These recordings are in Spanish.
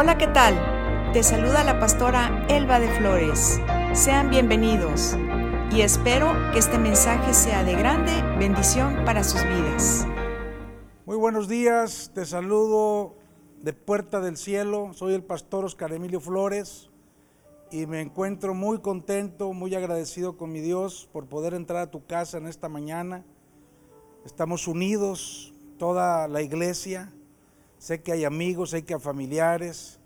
Hola, ¿qué tal? Te saluda la pastora Elba de Flores. Sean bienvenidos y espero que este mensaje sea de grande bendición para sus vidas. Muy buenos días, te saludo de Puerta del Cielo, soy el pastor Oscar Emilio Flores y me encuentro muy contento, muy agradecido con mi Dios por poder entrar a tu casa en esta mañana. Estamos unidos, toda la iglesia, sé que hay amigos, sé que hay familiares,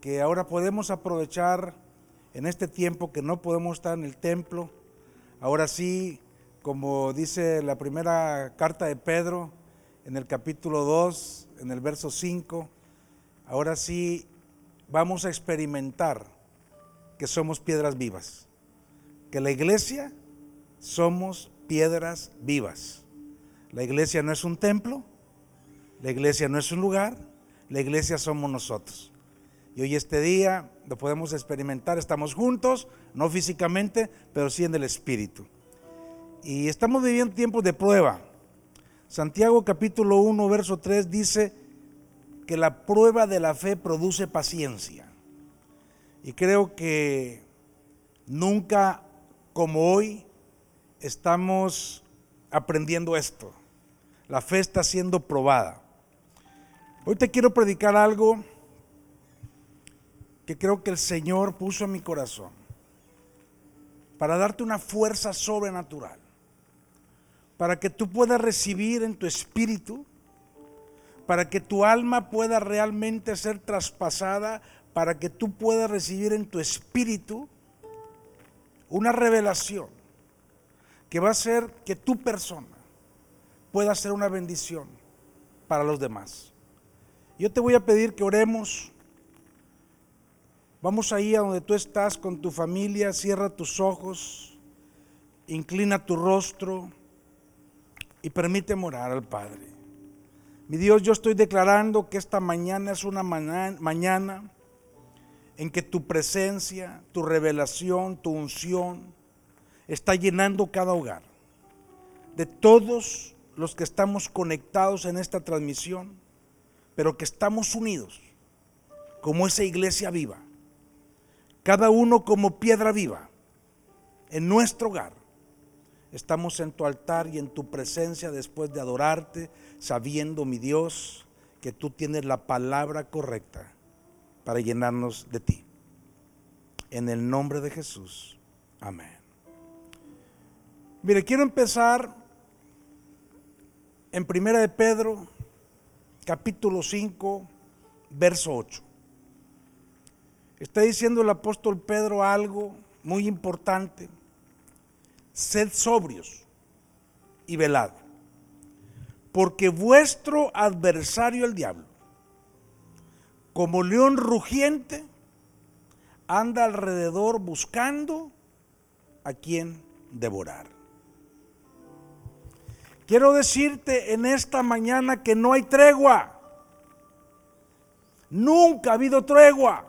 que ahora podemos aprovechar en este tiempo que no podemos estar en el templo. Ahora sí, como dice la primera carta de Pedro, en el capítulo 2, en el verso 5, ahora sí vamos a experimentar que somos piedras vivas, que la iglesia somos piedras vivas. La iglesia no es un templo, la iglesia no es un lugar, la iglesia somos nosotros. Y hoy este día lo podemos experimentar, estamos juntos, no físicamente, pero sí en el espíritu. Y estamos viviendo tiempos de prueba. Santiago capítulo 1, verso 3 dice que la prueba de la fe produce paciencia. Y creo que nunca como hoy estamos aprendiendo esto. La fe está siendo probada. Hoy te quiero predicar algo que creo que el Señor puso en mi corazón para darte una fuerza sobrenatural para que tú puedas recibir en tu espíritu, para que tu alma pueda realmente ser traspasada, para que tú puedas recibir en tu espíritu una revelación que va a hacer que tu persona pueda ser una bendición para los demás. Yo te voy a pedir que oremos. Vamos ahí a donde tú estás con tu familia, cierra tus ojos, inclina tu rostro y permite morar al Padre. Mi Dios, yo estoy declarando que esta mañana es una mañana en que tu presencia, tu revelación, tu unción está llenando cada hogar. De todos los que estamos conectados en esta transmisión, pero que estamos unidos como esa iglesia viva, cada uno como piedra viva en nuestro hogar Estamos en tu altar y en tu presencia después de adorarte, sabiendo, mi Dios, que tú tienes la palabra correcta para llenarnos de ti. En el nombre de Jesús. Amén. Mire, quiero empezar en Primera de Pedro, capítulo 5, verso 8. Está diciendo el apóstol Pedro algo muy importante sed sobrios y velad, porque vuestro adversario el diablo, como león rugiente, anda alrededor buscando a quien devorar. Quiero decirte en esta mañana que no hay tregua. Nunca ha habido tregua.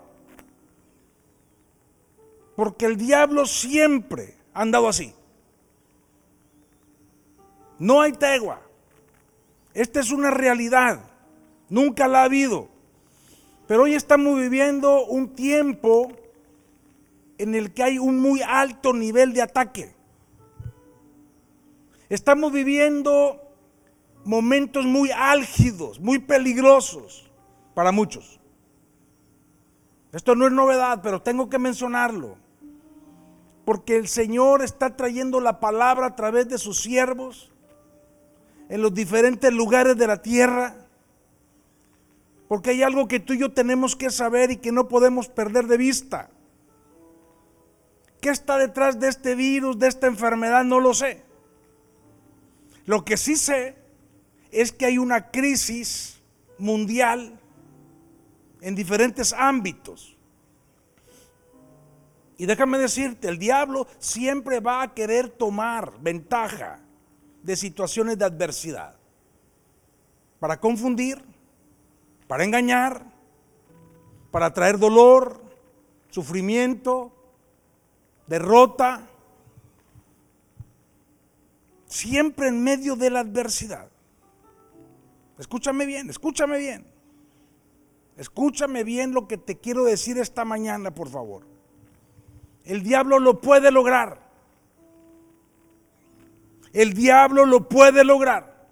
Porque el diablo siempre ha andado así. No hay tegua. Esta es una realidad. Nunca la ha habido. Pero hoy estamos viviendo un tiempo en el que hay un muy alto nivel de ataque. Estamos viviendo momentos muy álgidos, muy peligrosos para muchos. Esto no es novedad, pero tengo que mencionarlo. Porque el Señor está trayendo la palabra a través de sus siervos en los diferentes lugares de la tierra. Porque hay algo que tú y yo tenemos que saber y que no podemos perder de vista. ¿Qué está detrás de este virus, de esta enfermedad? No lo sé. Lo que sí sé es que hay una crisis mundial en diferentes ámbitos. Y déjame decirte, el diablo siempre va a querer tomar ventaja de situaciones de adversidad. Para confundir, para engañar, para traer dolor, sufrimiento, derrota. Siempre en medio de la adversidad. Escúchame bien, escúchame bien. Escúchame bien lo que te quiero decir esta mañana, por favor. El diablo lo puede lograr. El diablo lo puede lograr.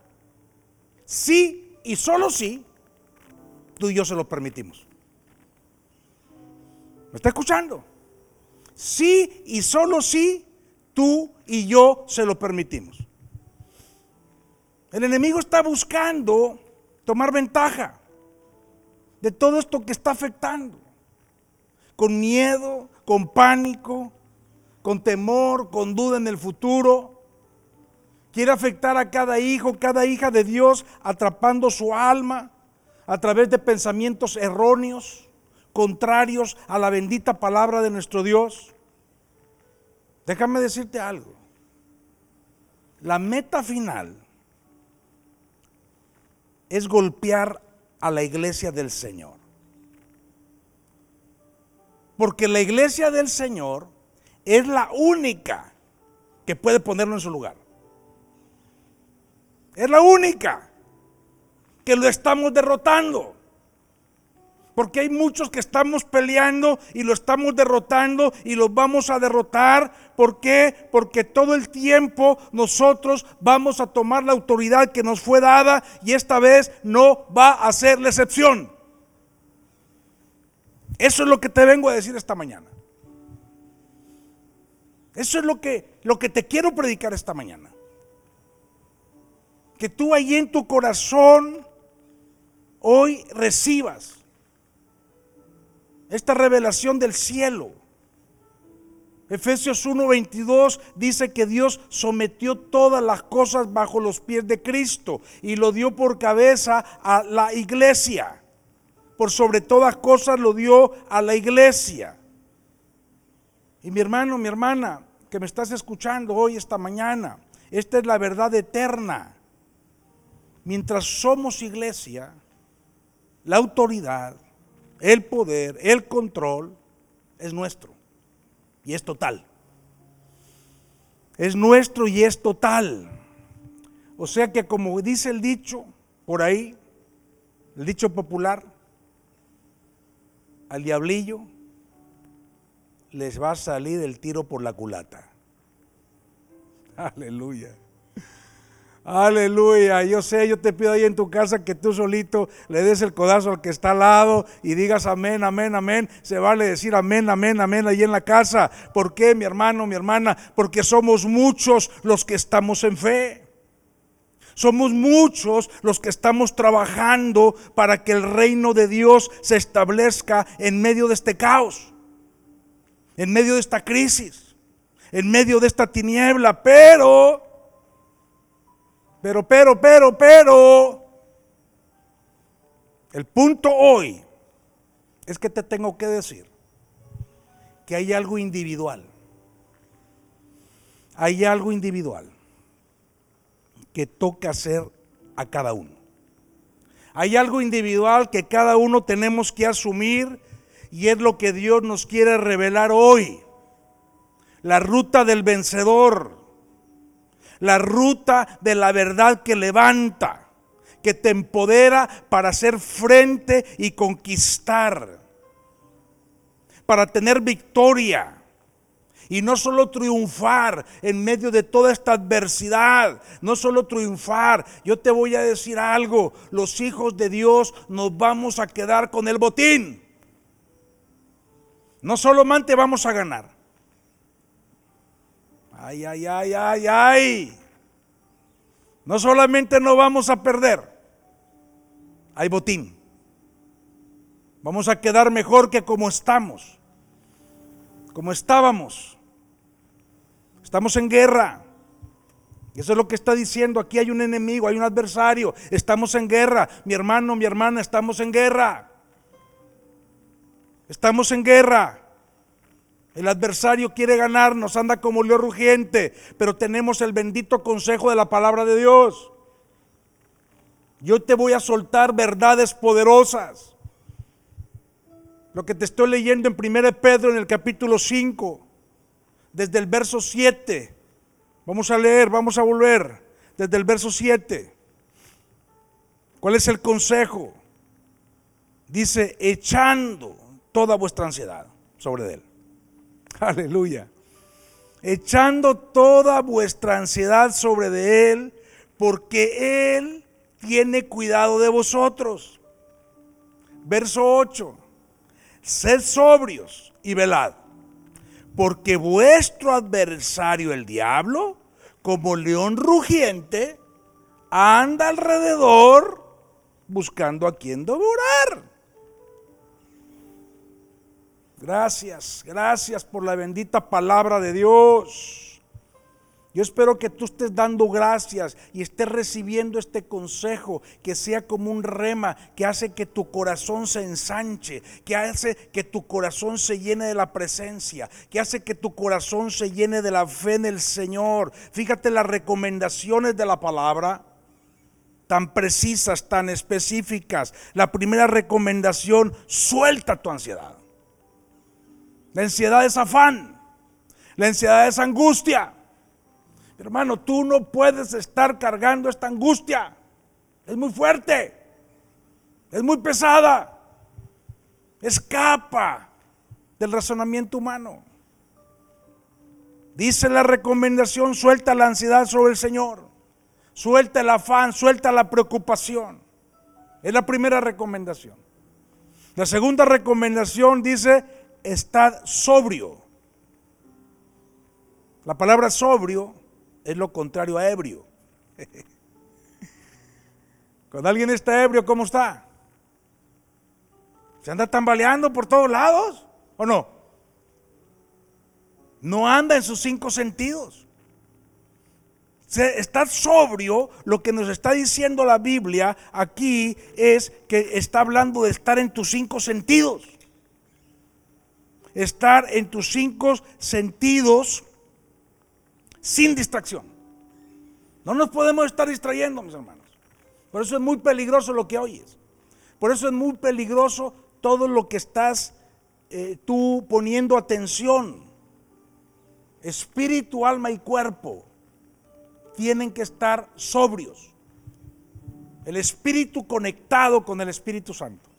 Sí y solo sí, tú y yo se lo permitimos. ¿Me está escuchando? Sí y solo sí, tú y yo se lo permitimos. El enemigo está buscando tomar ventaja de todo esto que está afectando. Con miedo, con pánico, con temor, con duda en el futuro. Quiere afectar a cada hijo, cada hija de Dios, atrapando su alma a través de pensamientos erróneos, contrarios a la bendita palabra de nuestro Dios. Déjame decirte algo. La meta final es golpear a la iglesia del Señor. Porque la iglesia del Señor es la única que puede ponerlo en su lugar. Es la única que lo estamos derrotando. Porque hay muchos que estamos peleando y lo estamos derrotando y los vamos a derrotar. ¿Por qué? Porque todo el tiempo nosotros vamos a tomar la autoridad que nos fue dada y esta vez no va a ser la excepción. Eso es lo que te vengo a decir esta mañana. Eso es lo que, lo que te quiero predicar esta mañana. Que tú ahí en tu corazón hoy recibas esta revelación del cielo. Efesios 1:22 dice que Dios sometió todas las cosas bajo los pies de Cristo y lo dio por cabeza a la iglesia. Por sobre todas cosas lo dio a la iglesia. Y mi hermano, mi hermana, que me estás escuchando hoy, esta mañana, esta es la verdad eterna. Mientras somos iglesia, la autoridad, el poder, el control es nuestro y es total. Es nuestro y es total. O sea que como dice el dicho por ahí, el dicho popular, al diablillo les va a salir el tiro por la culata. Aleluya. Aleluya. Yo sé, yo te pido ahí en tu casa que tú solito le des el codazo al que está al lado y digas amén, amén, amén. Se vale decir amén, amén, amén ahí en la casa. ¿Por qué, mi hermano, mi hermana? Porque somos muchos los que estamos en fe. Somos muchos los que estamos trabajando para que el reino de Dios se establezca en medio de este caos, en medio de esta crisis, en medio de esta tiniebla. Pero pero, pero, pero, pero, el punto hoy es que te tengo que decir que hay algo individual. Hay algo individual que toca hacer a cada uno. Hay algo individual que cada uno tenemos que asumir y es lo que Dios nos quiere revelar hoy. La ruta del vencedor la ruta de la verdad que levanta, que te empodera para hacer frente y conquistar, para tener victoria. Y no solo triunfar en medio de toda esta adversidad, no solo triunfar, yo te voy a decir algo, los hijos de Dios nos vamos a quedar con el botín. No solamente vamos a ganar, Ay, ay, ay, ay, ay. No solamente no vamos a perder, hay botín. Vamos a quedar mejor que como estamos, como estábamos. Estamos en guerra. Eso es lo que está diciendo. Aquí hay un enemigo, hay un adversario. Estamos en guerra. Mi hermano, mi hermana, estamos en guerra. Estamos en guerra. El adversario quiere ganarnos, anda como león rugiente, pero tenemos el bendito consejo de la palabra de Dios. Yo te voy a soltar verdades poderosas. Lo que te estoy leyendo en 1 Pedro en el capítulo 5, desde el verso 7. Vamos a leer, vamos a volver desde el verso 7. ¿Cuál es el consejo? Dice, echando toda vuestra ansiedad sobre él. Aleluya. Echando toda vuestra ansiedad sobre de él, porque él tiene cuidado de vosotros. Verso 8. Sed sobrios y velad, porque vuestro adversario el diablo, como león rugiente, anda alrededor buscando a quien devorar. Gracias, gracias por la bendita palabra de Dios. Yo espero que tú estés dando gracias y estés recibiendo este consejo, que sea como un rema que hace que tu corazón se ensanche, que hace que tu corazón se llene de la presencia, que hace que tu corazón se llene de la fe en el Señor. Fíjate las recomendaciones de la palabra tan precisas, tan específicas. La primera recomendación, suelta tu ansiedad. La ansiedad es afán, la ansiedad es angustia. Hermano, tú no puedes estar cargando esta angustia. Es muy fuerte. Es muy pesada. Escapa del razonamiento humano. Dice la recomendación, suelta la ansiedad sobre el Señor. Suelta el afán, suelta la preocupación. Es la primera recomendación. La segunda recomendación dice, estar sobrio. La palabra sobrio es lo contrario a ebrio. Cuando alguien está ebrio, ¿cómo está? ¿Se anda tambaleando por todos lados o no? No anda en sus cinco sentidos. Está sobrio, lo que nos está diciendo la Biblia aquí es que está hablando de estar en tus cinco sentidos. Estar en tus cinco sentidos sin distracción. No nos podemos estar distrayendo, mis hermanos. Por eso es muy peligroso lo que oyes. Por eso es muy peligroso todo lo que estás eh, tú poniendo atención. Espíritu, alma y cuerpo tienen que estar sobrios. El espíritu conectado con el Espíritu Santo.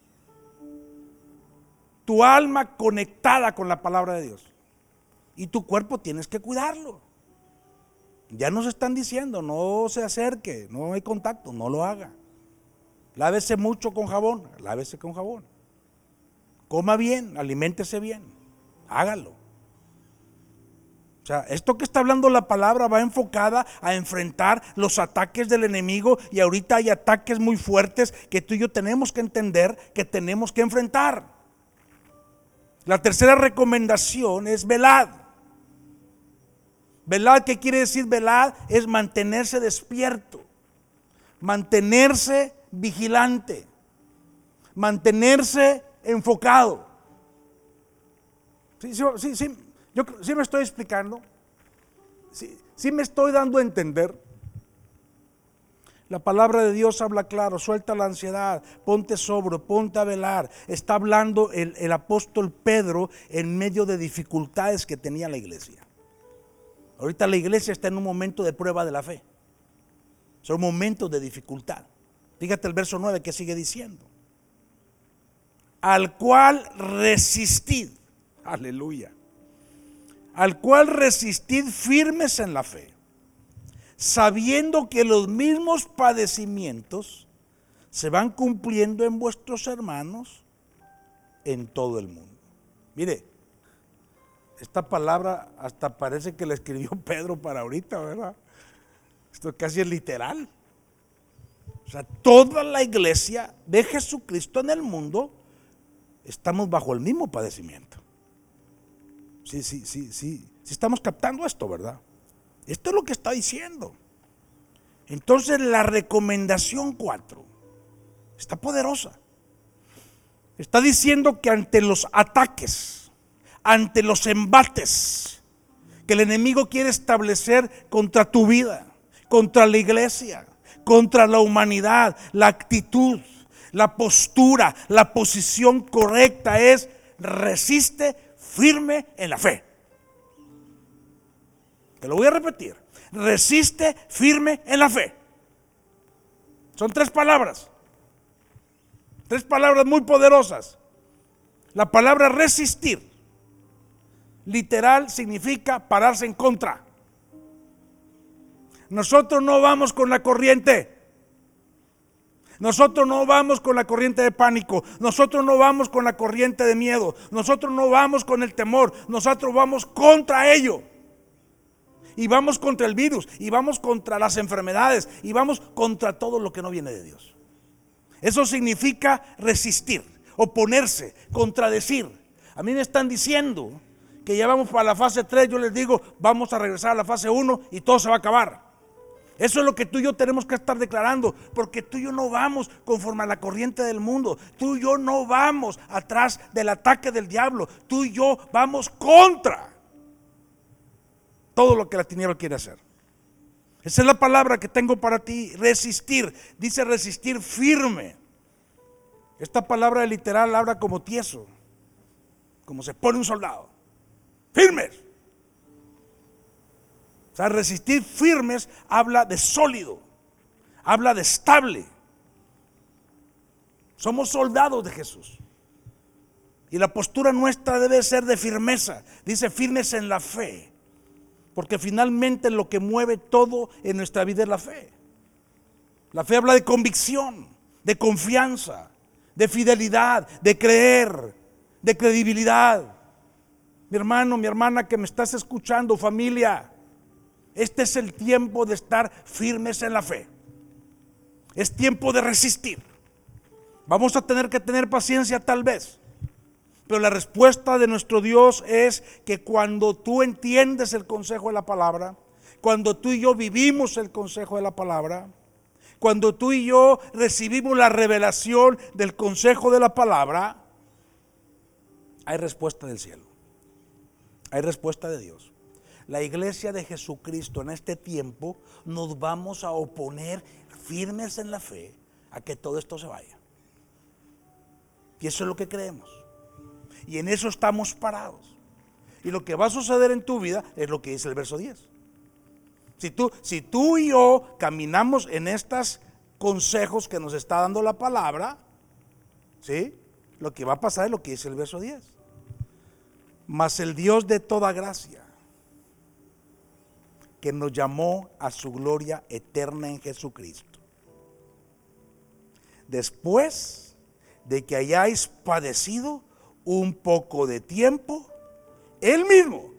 Tu alma conectada con la palabra de Dios. Y tu cuerpo tienes que cuidarlo. Ya nos están diciendo, no se acerque, no hay contacto, no lo haga. Lávese mucho con jabón, lávese con jabón. Coma bien, aliméntese bien, hágalo. O sea, esto que está hablando la palabra va enfocada a enfrentar los ataques del enemigo y ahorita hay ataques muy fuertes que tú y yo tenemos que entender que tenemos que enfrentar. La tercera recomendación es velad. Velad, ¿qué quiere decir velad? Es mantenerse despierto, mantenerse vigilante, mantenerse enfocado. Sí, sí, sí, yo sí me estoy explicando. Sí, sí me estoy dando a entender. La palabra de Dios habla claro, suelta la ansiedad, ponte sobre, ponte a velar. Está hablando el, el apóstol Pedro en medio de dificultades que tenía la iglesia. Ahorita la iglesia está en un momento de prueba de la fe. Son momentos de dificultad. Fíjate el verso 9 que sigue diciendo. Al cual resistid. Aleluya. Al cual resistid firmes en la fe. Sabiendo que los mismos padecimientos se van cumpliendo en vuestros hermanos en todo el mundo. Mire, esta palabra hasta parece que la escribió Pedro para ahorita, ¿verdad? Esto casi es literal. O sea, toda la iglesia de Jesucristo en el mundo estamos bajo el mismo padecimiento. Sí, sí, sí, sí. Sí estamos captando esto, ¿verdad? Esto es lo que está diciendo. Entonces la recomendación 4 está poderosa. Está diciendo que ante los ataques, ante los embates que el enemigo quiere establecer contra tu vida, contra la iglesia, contra la humanidad, la actitud, la postura, la posición correcta es resiste firme en la fe. Lo voy a repetir. Resiste firme en la fe. Son tres palabras. Tres palabras muy poderosas. La palabra resistir, literal, significa pararse en contra. Nosotros no vamos con la corriente. Nosotros no vamos con la corriente de pánico, nosotros no vamos con la corriente de miedo, nosotros no vamos con el temor, nosotros vamos contra ello. Y vamos contra el virus, y vamos contra las enfermedades, y vamos contra todo lo que no viene de Dios. Eso significa resistir, oponerse, contradecir. A mí me están diciendo que ya vamos para la fase 3, yo les digo, vamos a regresar a la fase 1 y todo se va a acabar. Eso es lo que tú y yo tenemos que estar declarando, porque tú y yo no vamos conforme a la corriente del mundo, tú y yo no vamos atrás del ataque del diablo, tú y yo vamos contra todo lo que la tiniebla quiere hacer. Esa es la palabra que tengo para ti, resistir. Dice resistir firme. Esta palabra literal habla como tieso, como se pone un soldado. Firmes. O sea, resistir firmes habla de sólido, habla de estable. Somos soldados de Jesús. Y la postura nuestra debe ser de firmeza. Dice firmes en la fe. Porque finalmente lo que mueve todo en nuestra vida es la fe. La fe habla de convicción, de confianza, de fidelidad, de creer, de credibilidad. Mi hermano, mi hermana que me estás escuchando, familia, este es el tiempo de estar firmes en la fe. Es tiempo de resistir. Vamos a tener que tener paciencia tal vez. Pero la respuesta de nuestro Dios es que cuando tú entiendes el consejo de la palabra, cuando tú y yo vivimos el consejo de la palabra, cuando tú y yo recibimos la revelación del consejo de la palabra, hay respuesta del cielo. Hay respuesta de Dios la iglesia de Jesucristo en este tiempo nos vamos a oponer firmes en la fe a que todo esto se vaya. Y eso es lo que creemos. Y en eso estamos parados. Y lo que va a suceder en tu vida es lo que dice el verso 10. Si tú, si tú y yo caminamos en estos consejos que nos está dando la palabra, ¿sí? Lo que va a pasar es lo que dice el verso 10. Mas el Dios de toda gracia que nos llamó a su gloria eterna en Jesucristo. Después de que hayáis padecido un poco de tiempo, Él mismo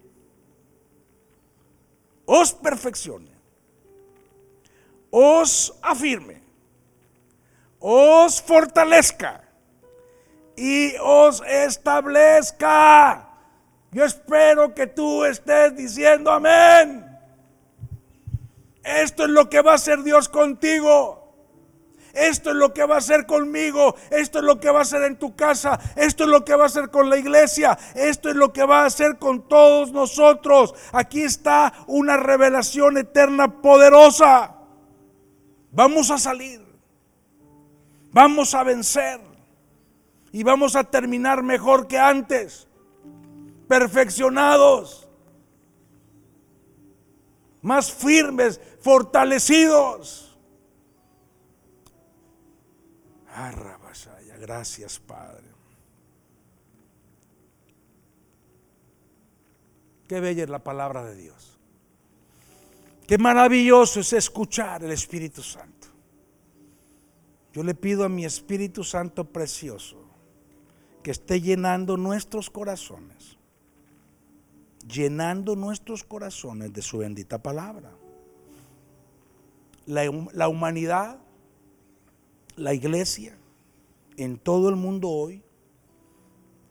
os perfeccione, os afirme, os fortalezca y os establezca. Yo espero que tú estés diciendo amén. Esto es lo que va a hacer Dios contigo. Esto es lo que va a hacer conmigo. Esto es lo que va a hacer en tu casa. Esto es lo que va a hacer con la iglesia. Esto es lo que va a hacer con todos nosotros. Aquí está una revelación eterna poderosa. Vamos a salir. Vamos a vencer. Y vamos a terminar mejor que antes. Perfeccionados más firmes, fortalecidos. Gracias, Padre. Qué bella es la palabra de Dios. Qué maravilloso es escuchar el Espíritu Santo. Yo le pido a mi Espíritu Santo precioso que esté llenando nuestros corazones llenando nuestros corazones de su bendita palabra. La, humanidad, la iglesia, en todo el mundo hoy,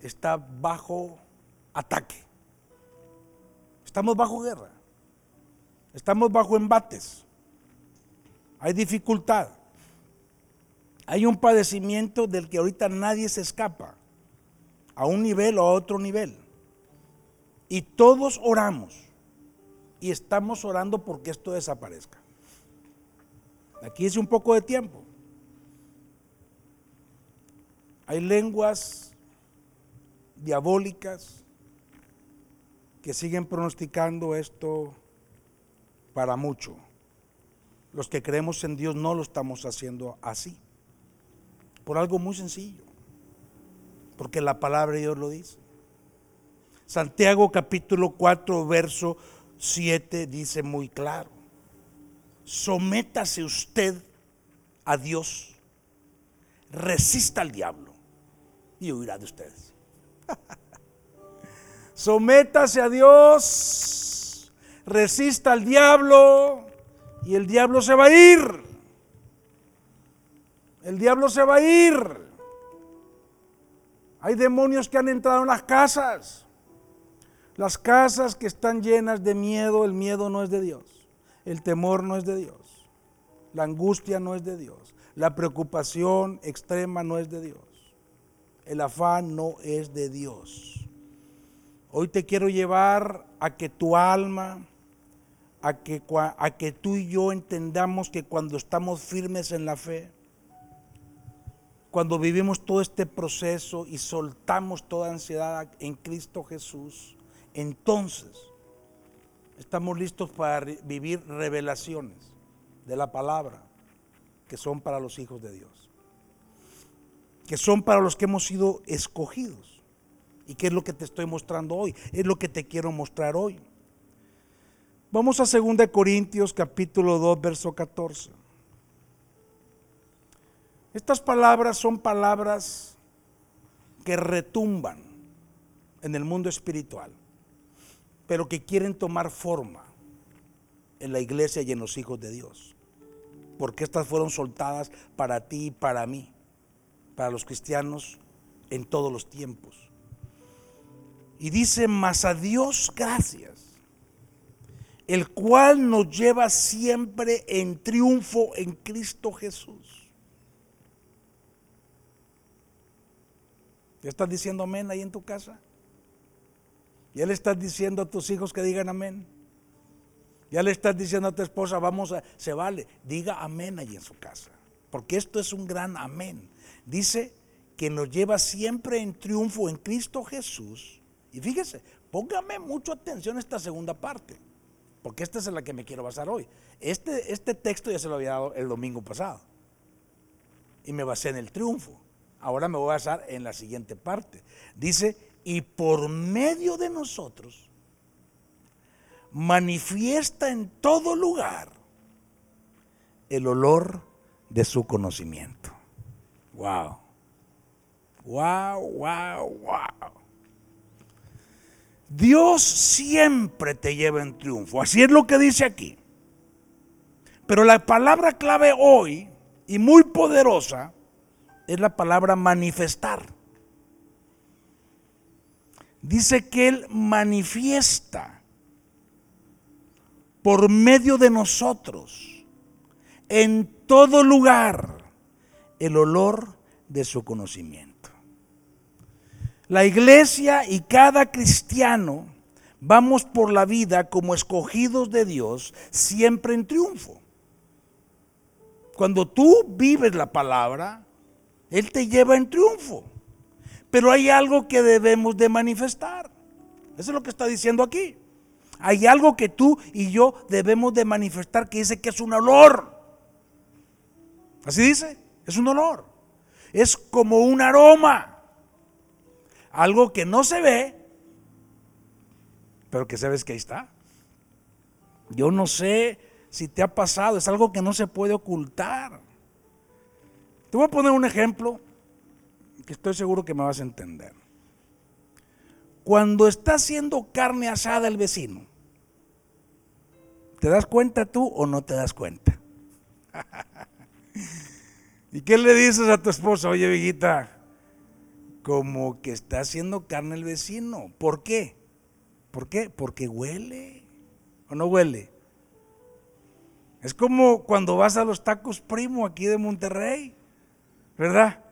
está bajo ataque. Estamos bajo guerra. Estamos bajo embates. Hay dificultad. Hay un padecimiento del que ahorita nadie se escapa. A un nivel o a otro nivel. Y todos oramos. Y estamos orando porque esto desaparezca. Aquí es un poco de tiempo. Hay lenguas diabólicas que siguen pronosticando esto para mucho. Los que creemos en Dios no lo estamos haciendo así. Por algo muy sencillo. Porque la palabra de Dios lo dice. Santiago capítulo 4, verso 7 dice muy claro. Sométase usted a Dios. Resista al diablo y huirá de ustedes. Sométase a Dios, resista al diablo y el diablo se va a ir. El diablo se va a ir. Hay demonios que han entrado en las casas. Las casas que están llenas de miedo, el miedo no es de Dios. El temor no es de Dios. La angustia no es de Dios. La preocupación extrema no es de Dios. El afán no es de Dios. Hoy te quiero llevar a que tu alma, a que, tú y yo entendamos que cuando estamos firmes en la fe, cuando vivimos todo este proceso y soltamos toda ansiedad en Cristo Jesús, entonces estamos listos para vivir revelaciones de la palabra que son para los hijos de Dios, que son para los que hemos sido escogidos. ¿Y qué es lo que te estoy mostrando hoy? Es lo que te quiero mostrar hoy. Vamos a 2 Corintios capítulo 2, verso 14. Estas palabras son palabras que retumban en el mundo espiritual, pero que quieren tomar forma en la iglesia y en los hijos de Dios. Porque estas fueron soltadas para ti y para mí, para los cristianos en todos los tiempos. Y dice, más a Dios gracias, el cual nos lleva siempre en triunfo en Cristo Jesús. ¿Ya estás diciendo amén ahí en tu casa? ¿Ya le estás diciendo a tus hijos que digan amén? Ya le estás diciendo a tu esposa, vamos a, se vale, diga amén ahí en su casa. Porque esto es un gran amén. Dice que nos lleva siempre en triunfo en Cristo Jesús. Y fíjese, póngame mucha atención a esta segunda parte, porque esta es en la que me quiero basar hoy. Este, este texto ya se lo había dado el domingo pasado. Y me basé en el triunfo. Ahora me voy a basar en la siguiente parte. Dice, y por medio de nosotros manifiesta en todo lugar el olor de su conocimiento. Wow. Wow, wow, wow. Dios siempre te lleva en triunfo. Así es lo que dice aquí. Pero la palabra clave hoy, y muy poderosa, es la palabra manifestar. Dice que Él manifiesta por medio de nosotros, en todo lugar, el olor de su conocimiento. La iglesia y cada cristiano vamos por la vida como escogidos de Dios, siempre en triunfo. Cuando tú vives la palabra, Él te lleva en triunfo. Pero hay algo que debemos de manifestar. Eso es lo que está diciendo aquí. Hay algo que tú y yo debemos de manifestar que dice que es un olor. Así dice, es un olor. Es como un aroma. Algo que no se ve, pero que sabes que ahí está. Yo no sé si te ha pasado, es algo que no se puede ocultar. Te voy a poner un ejemplo que estoy seguro que me vas a entender. Cuando está haciendo carne asada el vecino, ¿te das cuenta tú o no te das cuenta? ¿Y qué le dices a tu esposa? Oye, viejita, como que está haciendo carne el vecino. ¿Por qué? ¿Por qué? Porque huele. ¿O no huele? Es como cuando vas a los tacos primo aquí de Monterrey, ¿verdad?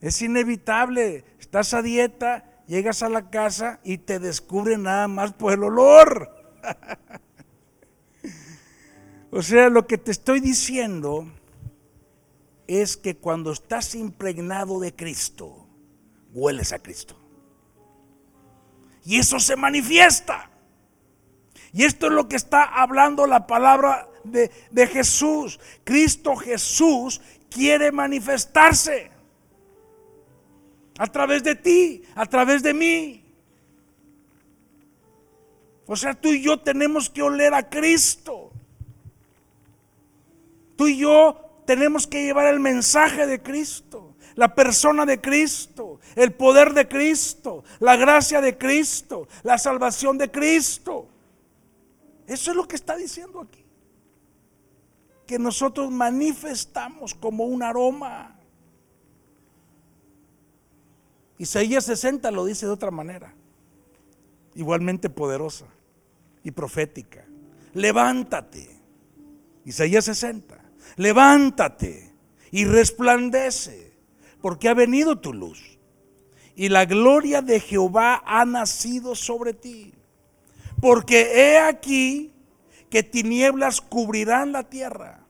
Es inevitable, estás a dieta, llegas a la casa y te descubre nada más por el olor. o sea, lo que te estoy diciendo es que cuando estás impregnado de Cristo, hueles a Cristo. Y eso se manifiesta. Y esto es lo que está hablando la palabra de, de Jesús. Cristo Jesús quiere manifestarse. A través de ti, a través de mí. O sea, tú y yo tenemos que oler a Cristo. Tú y yo tenemos que llevar el mensaje de Cristo, la persona de Cristo, el poder de Cristo, la gracia de Cristo, la salvación de Cristo. Eso es lo que está diciendo aquí. Que nosotros manifestamos como un aroma. Isaías 60 lo dice de otra manera, igualmente poderosa y profética. Levántate, Isaías 60, levántate y resplandece, porque ha venido tu luz y la gloria de Jehová ha nacido sobre ti. Porque he aquí que tinieblas cubrirán la tierra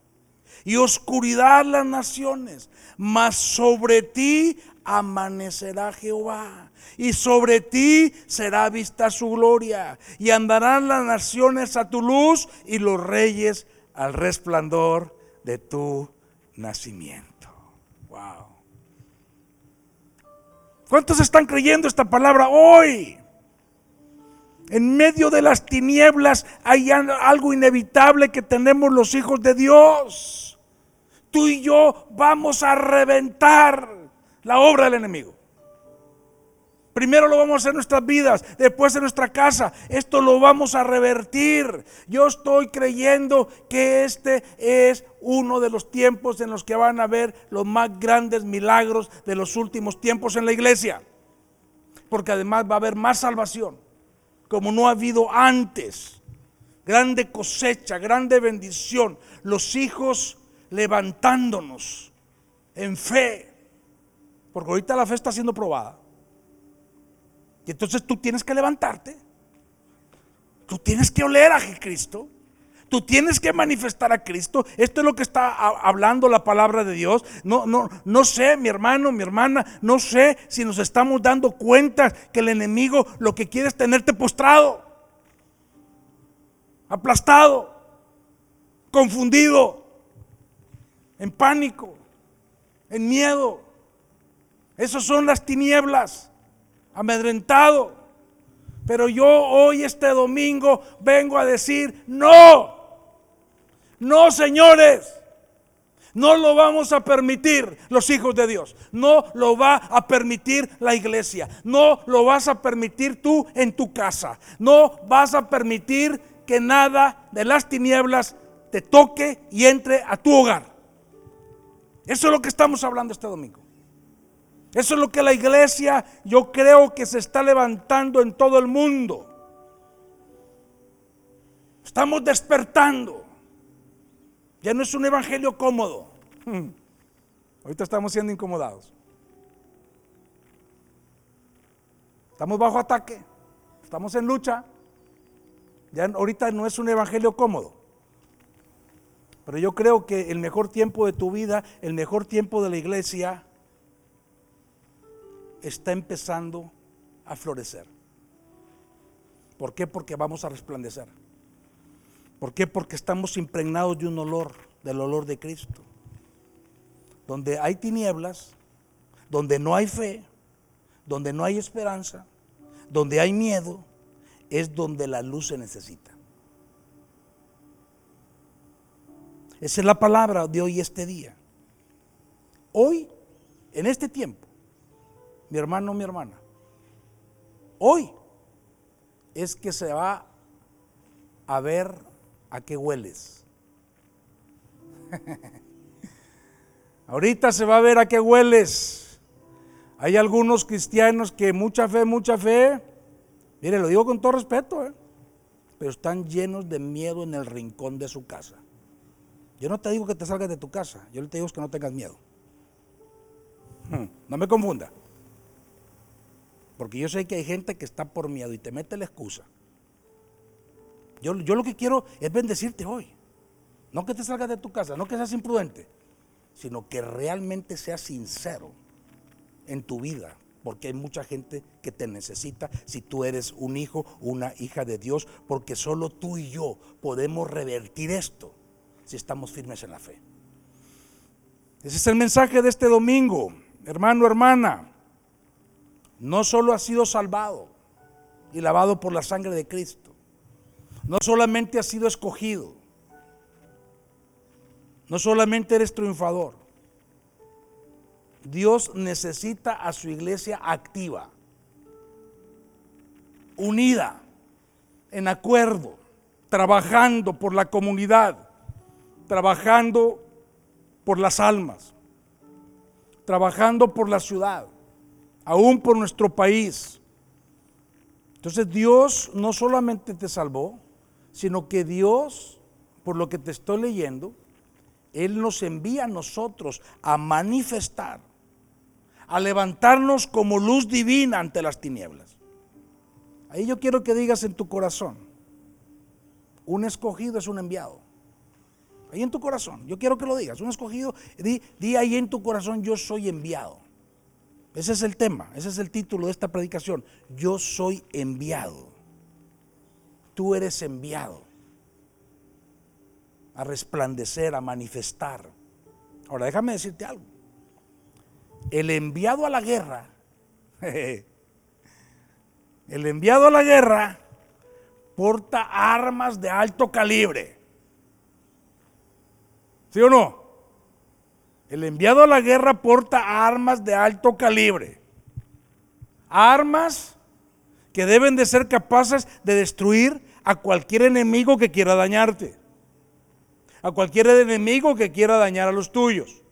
y oscuridad las naciones, mas sobre ti amanecerá Jehová y sobre ti será vista su gloria y andarán las naciones a tu luz y los reyes al resplandor de tu nacimiento. Wow. ¿Cuántos están creyendo esta palabra hoy? En medio de las tinieblas hay algo inevitable que tenemos los hijos de Dios. Tú y yo vamos a reventar la obra del enemigo. Primero lo vamos a hacer en nuestras vidas, después en nuestra casa. Esto lo vamos a revertir. Yo estoy creyendo que este es uno de los tiempos en los que van a haber los más grandes milagros de los últimos tiempos en la iglesia. Porque además va a haber más salvación, como no ha habido antes. Grande cosecha, grande bendición. Los hijos levantándonos en fe porque ahorita la fe está siendo probada. Y entonces tú tienes que levantarte. Tú tienes que oler a Cristo. Tú tienes que manifestar a Cristo. Esto es lo que está hablando la palabra de Dios. No, no, no sé, mi hermano, mi hermana, no sé si nos estamos dando cuenta que el enemigo lo que quiere es tenerte postrado, aplastado, confundido, en pánico, en miedo. Esas son las tinieblas, amedrentado. Pero yo hoy, este domingo, vengo a decir, no, no, señores. No lo vamos a permitir los hijos de Dios. No lo va a permitir la iglesia. No lo vas a permitir tú en tu casa. No vas a permitir que nada de las tinieblas te toque y entre a tu hogar. Eso es lo que estamos hablando este domingo. Eso es lo que la iglesia yo creo que se está levantando en todo el mundo. Estamos despertando. Ya no es un evangelio cómodo. Ahorita estamos siendo incomodados. Estamos bajo ataque. Estamos en lucha. Ya ahorita no es un evangelio cómodo. Pero yo creo que el mejor tiempo de tu vida, el mejor tiempo de la iglesia está empezando a florecer. ¿Por qué? Porque vamos a resplandecer. ¿Por qué? Porque estamos impregnados de un olor, del olor de Cristo. Donde hay tinieblas, donde no hay fe, donde no hay esperanza, donde hay miedo, es donde la luz se necesita. Esa es la palabra de hoy, este día. Hoy, en este tiempo, mi hermano, mi hermana, hoy es que se va a ver a qué hueles. Ahorita se va a ver a qué hueles. Hay algunos cristianos que mucha fe, mucha fe, mire, lo digo con todo respeto, ¿eh? pero están llenos de miedo en el rincón de su casa. Yo no te digo que te salgas de tu casa, yo te digo que no tengas miedo. Hmm, no me confunda. Porque yo sé que hay gente que está por miedo y te mete la excusa. Yo, yo lo que quiero es bendecirte hoy. No que te salgas de tu casa, no que seas imprudente, sino que realmente seas sincero en tu vida, porque hay mucha gente que te necesita si tú eres un hijo, una hija de Dios, porque solo tú y yo podemos revertir esto si estamos firmes en la fe. Ese es el mensaje de este domingo, hermano, hermana. No solo has sido salvado y lavado por la sangre de Cristo, no solamente has sido escogido, no solamente eres triunfador, Dios necesita a su iglesia activa, unida, en acuerdo, trabajando por la comunidad, trabajando por las almas, trabajando por la ciudad, aún por nuestro país. Entonces Dios no solamente te salvó, sino que Dios, por lo que te estoy leyendo, Él nos envía a nosotros a manifestar, a levantarnos como luz divina ante las tinieblas. Ahí yo quiero que digas en tu corazón, un escogido es un enviado. Ahí en tu corazón, yo quiero que lo digas, un escogido, di, di ahí en tu corazón, yo soy enviado. Ese es el tema, ese es el título de esta predicación. Yo soy enviado. Tú eres enviado a resplandecer, a manifestar. Ahora déjame decirte algo. El enviado a la guerra, el enviado a la guerra porta armas de alto calibre. ¿Sí o no? El enviado a la guerra porta armas de alto calibre. Armas que deben de ser capaces de destruir a cualquier enemigo que quiera dañarte. A cualquier enemigo que quiera dañar a los tuyos.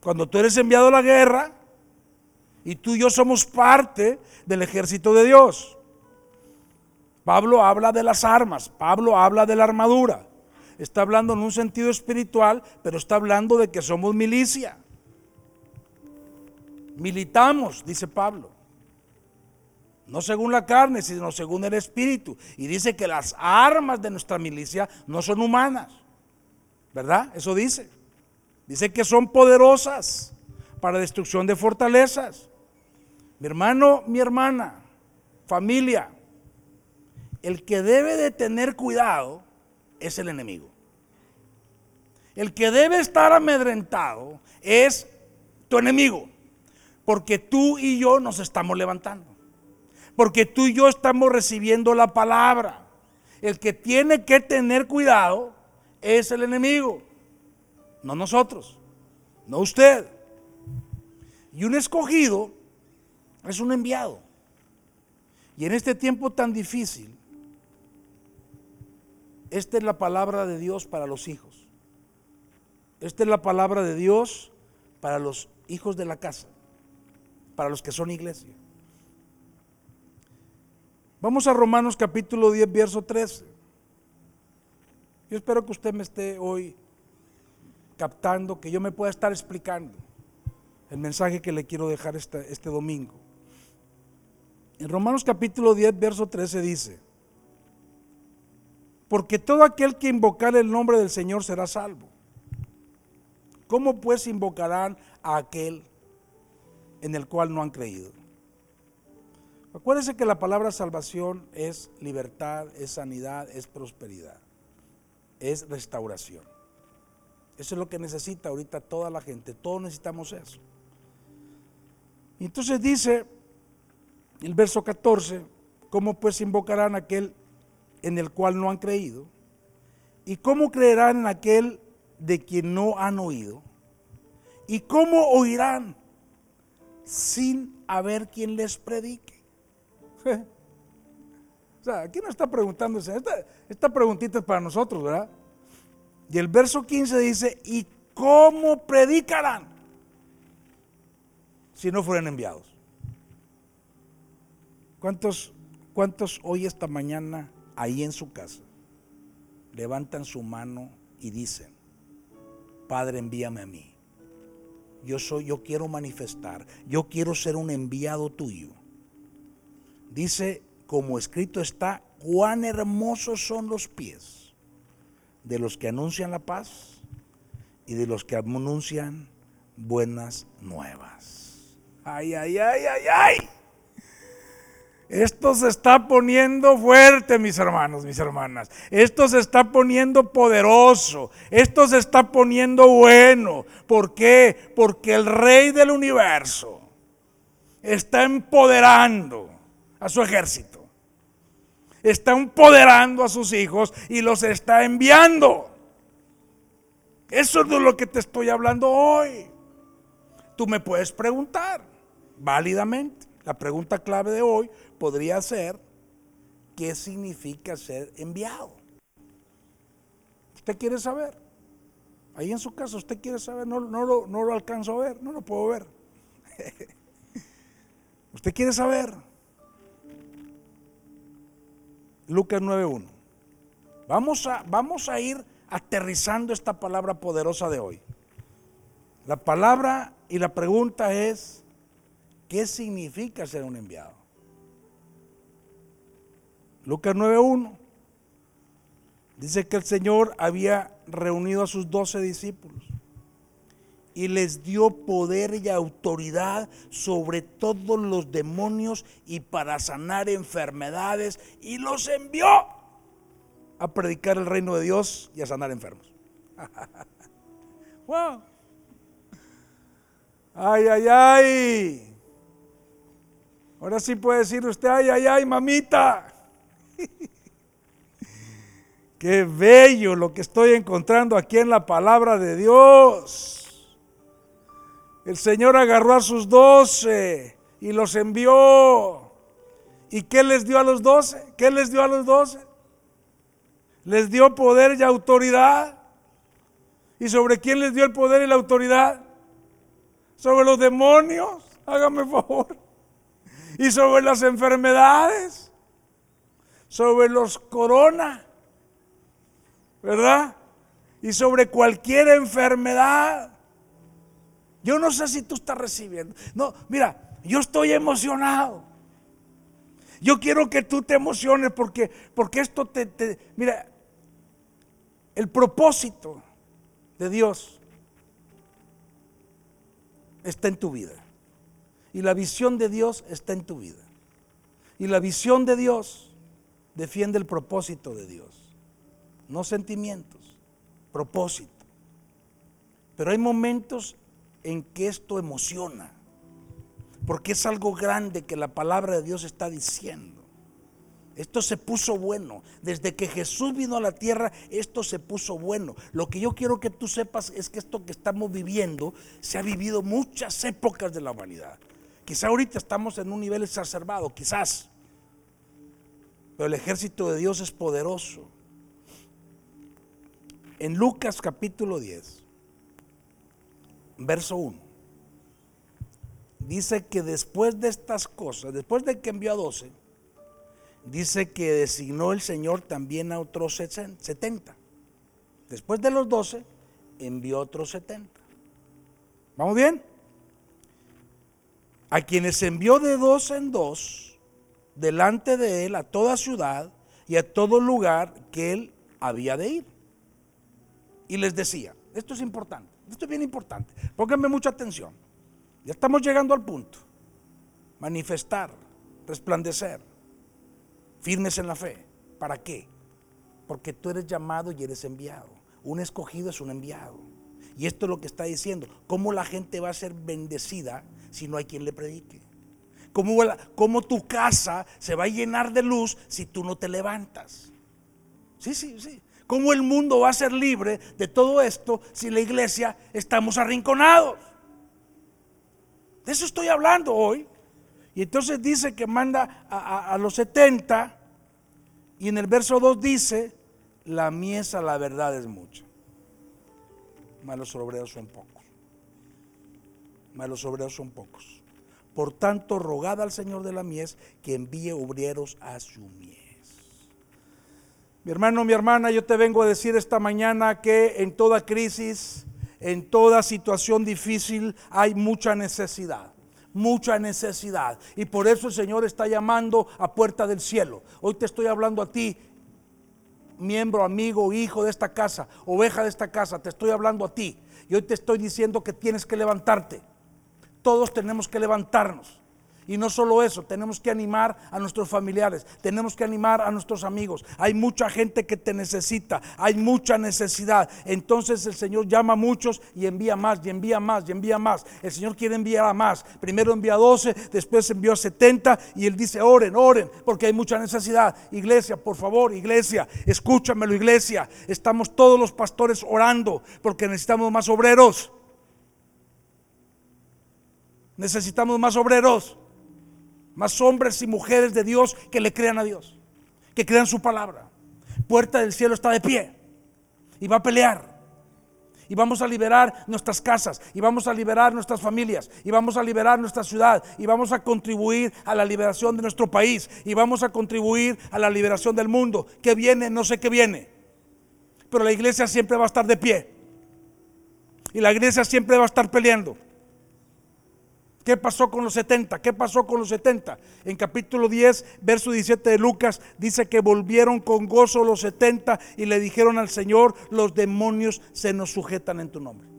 Cuando tú eres enviado a la guerra y tú y yo somos parte del ejército de Dios. Pablo habla de las armas, Pablo habla de la armadura está hablando en un sentido espiritual, pero está hablando de que somos milicia. Militamos, dice Pablo. No según la carne, sino según el espíritu. Y dice que las armas de nuestra milicia no son humanas. ¿Verdad? Eso dice. Dice que son poderosas para destrucción de fortalezas. Mi hermano, mi hermana, familia, el que debe de tener cuidado es el enemigo. El que debe estar amedrentado es tu enemigo, porque tú y yo nos estamos levantando, porque tú y yo estamos recibiendo la palabra. El que tiene que tener cuidado es el enemigo, no nosotros, no usted. Y un escogido es un enviado. Y en este tiempo tan difícil, esta es la palabra de Dios para los hijos. Esta es la palabra de Dios para los hijos de la casa, para los que son iglesia. Vamos a Romanos capítulo 10, verso 13. Yo espero que usted me esté hoy captando, que yo me pueda estar explicando el mensaje que le quiero dejar este, domingo. En Romanos capítulo 10, verso 13 dice, porque todo aquel que invocar el nombre del Señor será salvo. ¿Cómo pues invocarán a aquel en el cual no han creído? Acuérdense que la palabra salvación es libertad, es sanidad, es prosperidad, es restauración. Eso es lo que necesita ahorita toda la gente, todos necesitamos eso. Y entonces dice el verso 14, ¿cómo pues invocarán a aquel en el cual no han creído? ¿Y cómo creerán en aquel de quien no han oído? ¿Y cómo oirán sin haber quien les predique? o sea, aquí no está preguntándose, esta, preguntita es para nosotros, ¿verdad? Y el verso 15 dice, ¿y cómo predicarán si no fueran enviados? ¿Cuántos, cuántos hoy esta mañana ahí en su casa, levantan su mano y dicen, Padre, envíame a mí. Yo soy, yo quiero manifestar, yo quiero ser un enviado tuyo. Dice, como escrito está, cuán hermosos son los pies de los que anuncian la paz y de los que anuncian buenas nuevas. Ay, ay, ay, ay, ay. Esto se está poniendo fuerte, mis hermanos, mis hermanas. Esto se está poniendo poderoso. Esto se está poniendo bueno. ¿Por qué? Porque el rey del universo, está empoderando a su ejército. Está empoderando a sus hijos y los está enviando. Eso es de lo que te estoy hablando hoy. Tú me puedes preguntar válidamente. La pregunta clave de hoy podría ser, ¿qué significa ser enviado? ¿Usted quiere saber? Ahí en su casa, ¿usted quiere saber? No, no, lo, no lo alcanzo a ver, no lo puedo ver. ¿Usted quiere saber? Lucas 9.1. Vamos a, vamos a ir aterrizando esta palabra poderosa de hoy. La palabra y la pregunta es, ¿qué significa ser un enviado? Lucas 9.1 dice que el Señor había reunido a sus doce discípulos y les dio poder y autoridad sobre todos los demonios y para sanar enfermedades y los envió a predicar el reino de Dios y a sanar enfermos. wow. Ay, ay, ay. Ahora sí puede decir usted, ay, ay, ay, mamita. Qué bello lo que estoy encontrando aquí en la palabra de Dios. El Señor agarró a sus doce y los envió. ¿Y qué les dio a los doce? ¿Qué les dio a los doce? Les dio poder y autoridad. ¿Y sobre quién les dio el poder y la autoridad? Sobre los demonios, hágame favor. Y sobre las enfermedades, sobre los corona, ¿verdad? Y sobre cualquier enfermedad. Yo no sé si tú estás recibiendo. No, mira, yo estoy emocionado. Yo quiero que tú te emociones porque, porque esto te, te, mira, el propósito de Dios está en tu vida. Y la visión de Dios está en tu vida. Y la visión de Dios defiende el propósito de Dios. No sentimientos, propósito. Pero hay momentos en que esto emociona, porque es algo grande que la palabra de Dios está diciendo. Esto se puso bueno. Desde que Jesús vino a la tierra, esto se puso bueno. Lo que yo quiero que tú sepas es que esto que estamos viviendo se ha vivido muchas épocas de la humanidad. Quizá ahorita estamos en un nivel exacerbado, quizás. Pero el ejército de Dios es poderoso. En Lucas capítulo 10, verso 1. Dice que después de estas cosas, después de que envió a 12, dice que designó el Señor también a otros 70. Después de los 12, envió otros 70. ¿Vamos bien? A quienes envió de dos en dos, delante de él, a toda ciudad y a todo lugar que él había de ir. Y les decía, esto es importante, esto es bien importante. Pónganme mucha atención. Ya estamos llegando al punto. Manifestar, resplandecer, firmes en la fe. ¿Para qué? Porque tú eres llamado y eres enviado. Un escogido es un enviado. Y esto es lo que está diciendo. ¿Cómo la gente va a ser bendecida si no hay quien le predique? ¿Cómo, ¿Cómo, tu casa se va a llenar de luz si tú no te levantas? Sí, sí, sí. ¿Cómo el mundo va a ser libre de todo esto si la iglesia estamos arrinconados? De eso estoy hablando hoy. Y entonces dice que manda a, los 70 y en el verso 2 dice, la miesa la verdad es mucha. Malos obreros son pocos. Malos obreros son pocos. Por tanto, rogad al Señor de la mies que envíe obreros a su mies. Mi hermano, mi hermana, yo te vengo a decir esta mañana que en toda crisis, en toda situación difícil hay mucha necesidad mucha necesidad. Y por eso el Señor está llamando a puerta del cielo. Hoy te estoy hablando a ti, miembro, amigo, hijo de esta casa, oveja de esta casa, te estoy hablando a ti. Y hoy te estoy diciendo que tienes que levantarte. Todos tenemos que levantarnos. Y no solo eso, tenemos que animar a nuestros familiares, tenemos que animar a nuestros amigos. Hay mucha gente que te necesita, hay mucha necesidad. Entonces el Señor llama a muchos y envía más, y envía más, y envía más. El Señor quiere enviar a más. Primero envía a 12, después envió a 70 y Él dice, oren, oren, porque hay mucha necesidad. Iglesia, por favor, iglesia, escúchamelo, iglesia. Estamos todos los pastores orando porque necesitamos más obreros. Necesitamos más obreros más hombres y mujeres de Dios que le crean a Dios, que crean su palabra. Puerta del cielo está de pie y va a pelear. Y vamos a liberar nuestras casas, y vamos a liberar nuestras familias, y vamos a liberar nuestra ciudad, y vamos a contribuir a la liberación de nuestro país, y vamos a contribuir a la liberación del mundo. ¿Qué viene? No sé qué viene. Pero la iglesia siempre va a estar de pie. Y la iglesia siempre va a estar peleando. ¿Qué pasó con los 70? ¿Qué pasó con los 70? En capítulo 10, verso 17 de Lucas, dice que volvieron con gozo los 70 y le dijeron al Señor, los demonios se nos sujetan en tu nombre.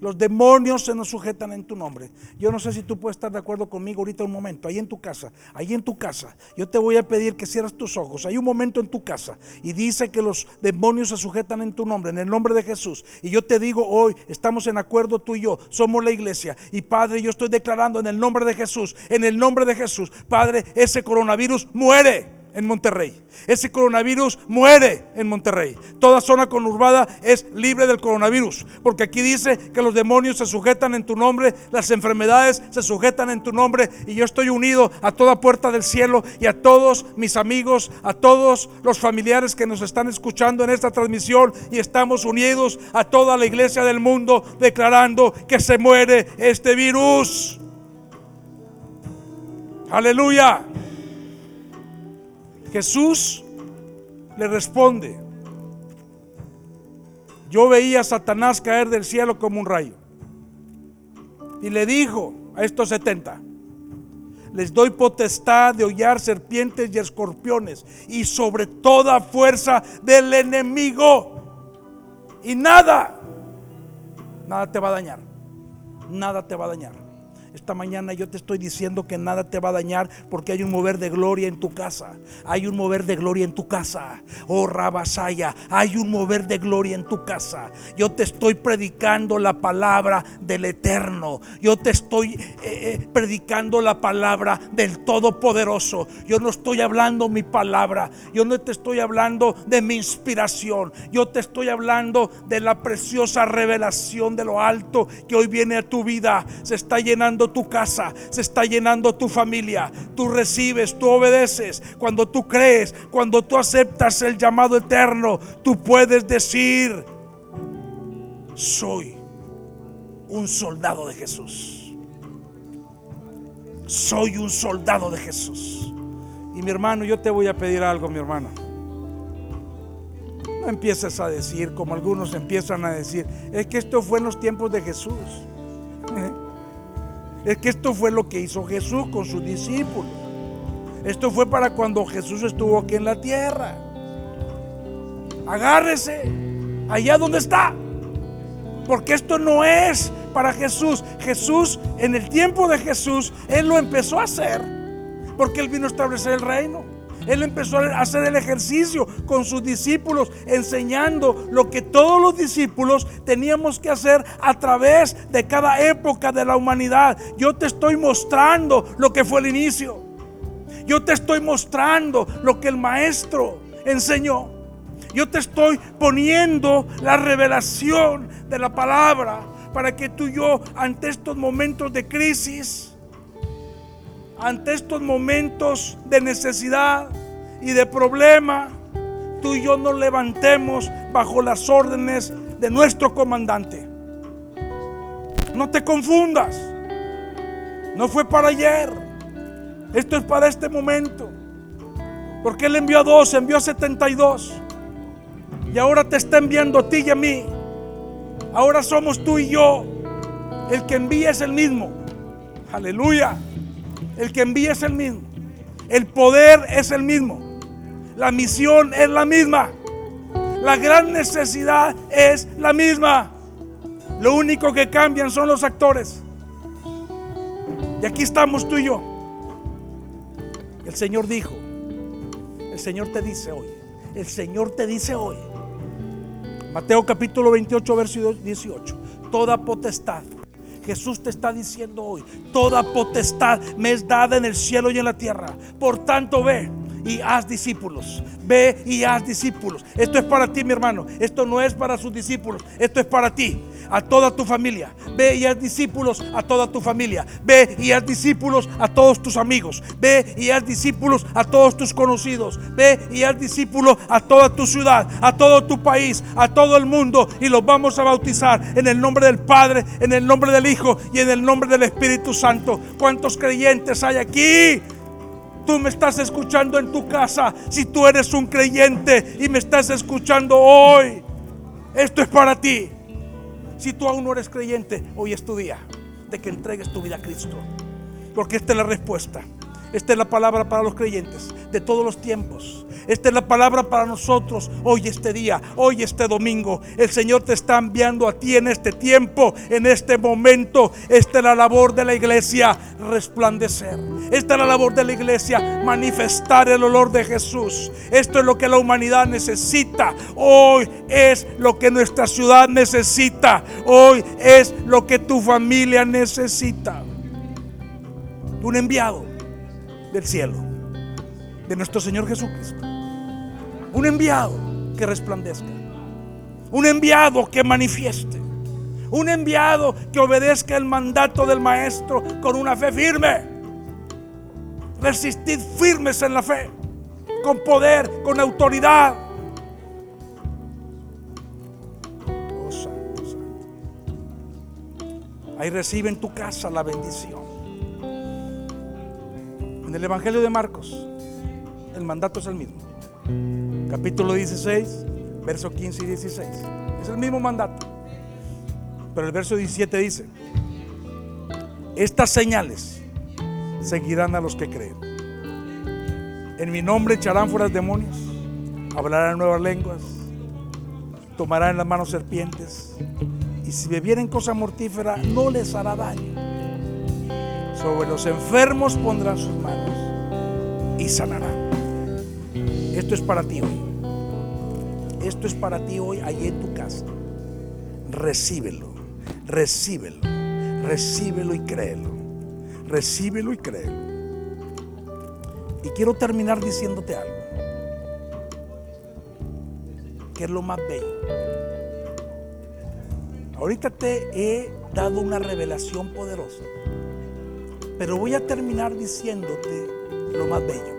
Los demonios se nos sujetan en tu nombre. Yo no sé si tú puedes estar de acuerdo conmigo ahorita un momento, ahí en tu casa, ahí en tu casa. Yo te voy a pedir que cierres tus ojos. Hay un momento en tu casa y dice que los demonios se sujetan en tu nombre, en el nombre de Jesús. Y yo te digo hoy, estamos en acuerdo tú y yo, somos la iglesia. Y Padre, yo estoy declarando en el nombre de Jesús, en el nombre de Jesús, Padre, ese coronavirus muere en Monterrey. Ese coronavirus muere en Monterrey. Toda zona conurbada es libre del coronavirus. Porque aquí dice que los demonios se sujetan en tu nombre, las enfermedades se sujetan en tu nombre. Y yo estoy unido a toda puerta del cielo y a todos mis amigos, a todos los familiares que nos están escuchando en esta transmisión. Y estamos unidos a toda la iglesia del mundo declarando que se muere este virus. Aleluya. Jesús le responde, yo veía a Satanás caer del cielo como un rayo. Y le dijo a estos setenta, les doy potestad de hollar serpientes y escorpiones y sobre toda fuerza del enemigo. Y nada, nada te va a dañar. Nada te va a dañar. Esta mañana yo te estoy diciendo que nada te va a dañar porque hay un mover de gloria en tu casa. Hay un mover de gloria en tu casa. Oh Rabasaya, hay un mover de gloria en tu casa. Yo te estoy predicando la palabra del eterno. Yo te estoy eh, eh, predicando la palabra del todopoderoso. Yo no estoy hablando mi palabra. Yo no te estoy hablando de mi inspiración. Yo te estoy hablando de la preciosa revelación de lo alto que hoy viene a tu vida. Se está llenando tu casa, se está llenando tu familia. Tú recibes, tú obedeces. Cuando tú crees, cuando tú aceptas el llamado eterno, tú puedes decir, soy un soldado de Jesús. Soy un soldado de Jesús. Y mi hermano, yo te voy a pedir algo, mi hermano. No empieces a decir, como algunos empiezan a decir, es que esto fue en los tiempos de Jesús. Es que esto fue lo que hizo Jesús con sus discípulos. Esto fue para cuando Jesús estuvo aquí en la tierra. Agárrese allá donde está. Porque esto no es para Jesús. Jesús, en el tiempo de Jesús, Él lo empezó a hacer. Porque Él vino a establecer el reino. Él empezó a hacer el ejercicio con sus discípulos, enseñando lo que todos los discípulos teníamos que hacer a través de cada época de la humanidad. Yo te estoy mostrando lo que fue el inicio. Yo te estoy mostrando lo que el maestro enseñó. Yo te estoy poniendo la revelación de la palabra para que tú y yo ante estos momentos de crisis, ante estos momentos de necesidad y de problema, tú y yo nos levantemos bajo las órdenes de nuestro comandante. No te confundas. No fue para ayer. Esto es para este momento. Porque Él envió a dos, envió a 72. Y ahora te está enviando a ti y a mí. Ahora somos tú y yo. El que envía es el mismo. Aleluya. El que envía es el mismo. El poder es el mismo. La misión es la misma. La gran necesidad es la misma. Lo único que cambian son los actores. Y aquí estamos tú y yo. El Señor dijo, el Señor te dice hoy, el Señor te dice hoy, Mateo capítulo 28, verso 18, toda potestad. Jesús te está diciendo hoy, toda potestad me es dada en el cielo y en la tierra. Por tanto, ve y haz discípulos. Ve y haz discípulos. Esto es para ti, mi hermano. Esto no es para sus discípulos. Esto es para ti, a toda tu familia. Ve y haz discípulos a toda tu familia. Ve y haz discípulos a todos tus amigos. Ve y haz discípulos a todos tus conocidos. Ve y haz discípulos a toda tu ciudad, a todo tu país, a todo el mundo. Y los vamos a bautizar en el nombre del Padre, en el nombre del Hijo y en el nombre del Espíritu Santo. ¿Cuántos creyentes hay aquí? Tú me estás escuchando en tu casa, si tú eres un creyente y me estás escuchando hoy, esto es para ti. Si tú aún no eres creyente, hoy es tu día de que entregues tu vida a Cristo. Porque esta es la respuesta. Esta es la palabra para los creyentes de todos los tiempos. Esta es la palabra para nosotros hoy este día, hoy este domingo. El Señor te está enviando a ti en este tiempo, en este momento. Esta es la labor de la iglesia, resplandecer. Esta es la labor de la iglesia, manifestar el olor de Jesús. Esto es lo que la humanidad necesita. Hoy es lo que nuestra ciudad necesita. Hoy es lo que tu familia necesita. Un enviado del cielo, de nuestro Señor Jesucristo. Un enviado que resplandezca. Un enviado que manifieste. Un enviado que obedezca el mandato del Maestro con una fe firme. Resistid firmes en la fe, con poder, con autoridad. Oh. Ahí recibe en tu casa la bendición. En el Evangelio de Marcos, el mandato es el mismo. Capítulo 16, verso 15 y 16. Es el mismo mandato. Pero el verso 17 dice, estas señales seguirán a los que creen. En mi nombre echarán fuera demonios, hablarán nuevas lenguas, tomarán en las manos serpientes, y si bebieren cosa mortífera no les hará daño. Sobre los enfermos pondrán sus manos y sanarán. Esto es para ti hoy. Esto es para ti hoy, allí en tu casa. Recíbelo, recíbelo, recíbelo y créelo. Recíbelo y créelo. Y quiero terminar diciéndote algo. Que es lo más bello. Ahorita te he dado una revelación poderosa. Pero voy a terminar diciéndote lo más bello.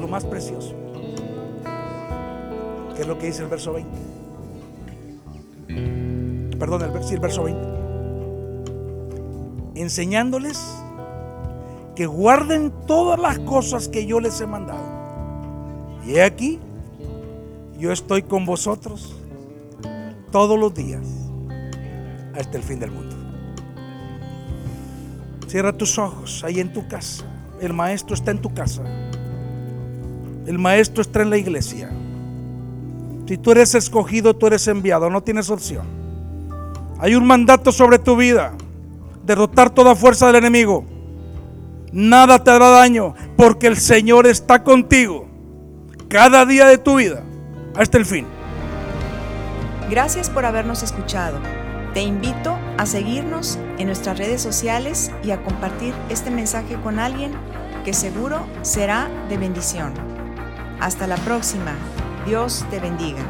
Lo más precioso. Que es lo que dice el verso 20. Perdón, el, verso, el verso 20. Enseñándoles que guarden todas las cosas que yo les he mandado. Y he aquí, yo estoy con vosotros todos los días hasta el fin del mundo. Cierra tus ojos ahí en tu casa. El maestro está en tu casa. El maestro está en la iglesia. Si tú eres escogido, tú eres enviado, no tienes opción. Hay un mandato sobre tu vida. Derrotar toda fuerza del enemigo. Nada te hará daño porque el Señor está contigo cada día de tu vida hasta el fin. Gracias por habernos escuchado. Te invito a seguirnos en nuestras redes sociales y a compartir este mensaje con alguien que seguro será de bendición. Hasta la próxima. Dios te bendiga.